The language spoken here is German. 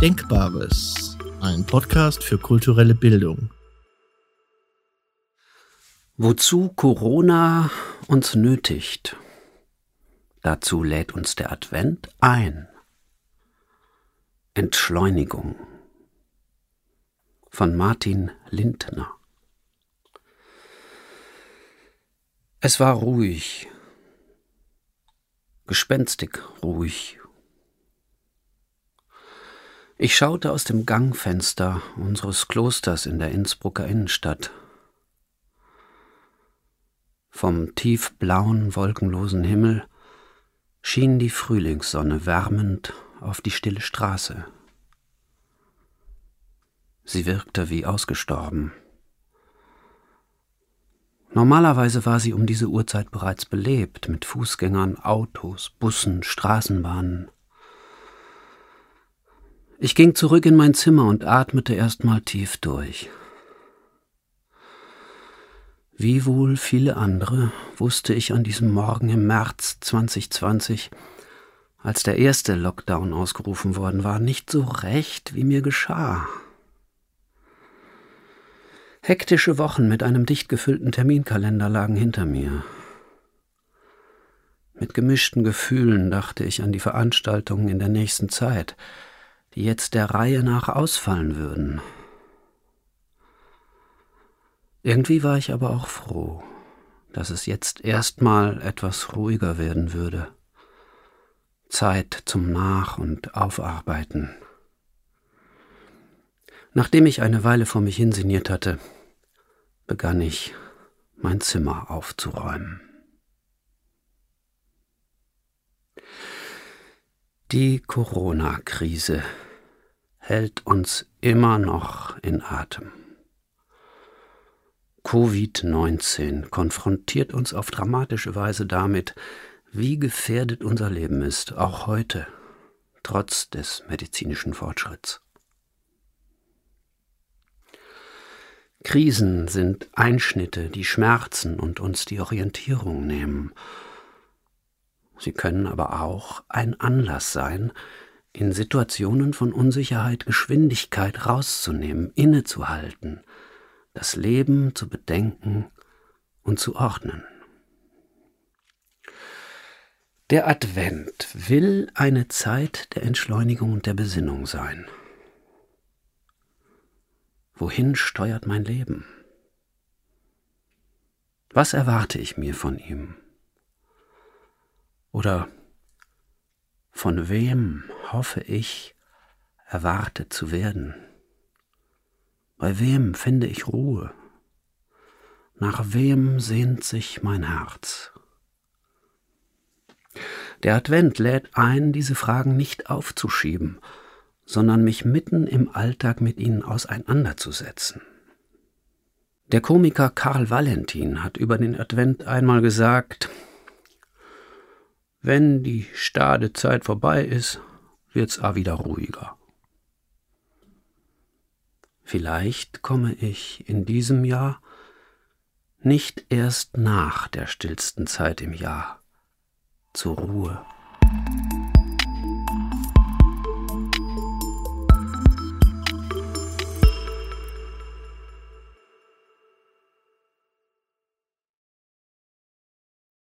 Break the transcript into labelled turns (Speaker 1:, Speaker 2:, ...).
Speaker 1: Denkbares, ein Podcast für kulturelle Bildung.
Speaker 2: Wozu Corona uns nötigt, dazu lädt uns der Advent ein. Entschleunigung von Martin Lindner. Es war ruhig, gespenstig ruhig. Ich schaute aus dem Gangfenster unseres Klosters in der Innsbrucker Innenstadt. Vom tiefblauen, wolkenlosen Himmel schien die Frühlingssonne wärmend auf die stille Straße. Sie wirkte wie ausgestorben. Normalerweise war sie um diese Uhrzeit bereits belebt, mit Fußgängern, Autos, Bussen, Straßenbahnen. Ich ging zurück in mein Zimmer und atmete erstmal tief durch. Wie wohl viele andere wusste ich an diesem Morgen im März 2020, als der erste Lockdown ausgerufen worden war, nicht so recht, wie mir geschah. Hektische Wochen mit einem dicht gefüllten Terminkalender lagen hinter mir. Mit gemischten Gefühlen dachte ich an die Veranstaltungen in der nächsten Zeit, die jetzt der Reihe nach ausfallen würden. Irgendwie war ich aber auch froh, dass es jetzt erstmal etwas ruhiger werden würde. Zeit zum Nach- und Aufarbeiten. Nachdem ich eine Weile vor mich hinsinniert hatte, begann ich mein Zimmer aufzuräumen. Die Corona-Krise hält uns immer noch in Atem. Covid-19 konfrontiert uns auf dramatische Weise damit, wie gefährdet unser Leben ist, auch heute, trotz des medizinischen Fortschritts. Krisen sind Einschnitte, die schmerzen und uns die Orientierung nehmen. Sie können aber auch ein Anlass sein, in Situationen von Unsicherheit Geschwindigkeit rauszunehmen, innezuhalten, das Leben zu bedenken und zu ordnen. Der Advent will eine Zeit der Entschleunigung und der Besinnung sein. Wohin steuert mein Leben? Was erwarte ich mir von ihm? Oder von wem hoffe ich, erwartet zu werden? Bei wem finde ich Ruhe? Nach wem sehnt sich mein Herz? Der Advent lädt ein, diese Fragen nicht aufzuschieben, sondern mich mitten im Alltag mit ihnen auseinanderzusetzen. Der Komiker Karl Valentin hat über den Advent einmal gesagt, wenn die stade Zeit vorbei ist, wird's a wieder ruhiger. Vielleicht komme ich in diesem Jahr nicht erst nach der stillsten Zeit im Jahr zur Ruhe.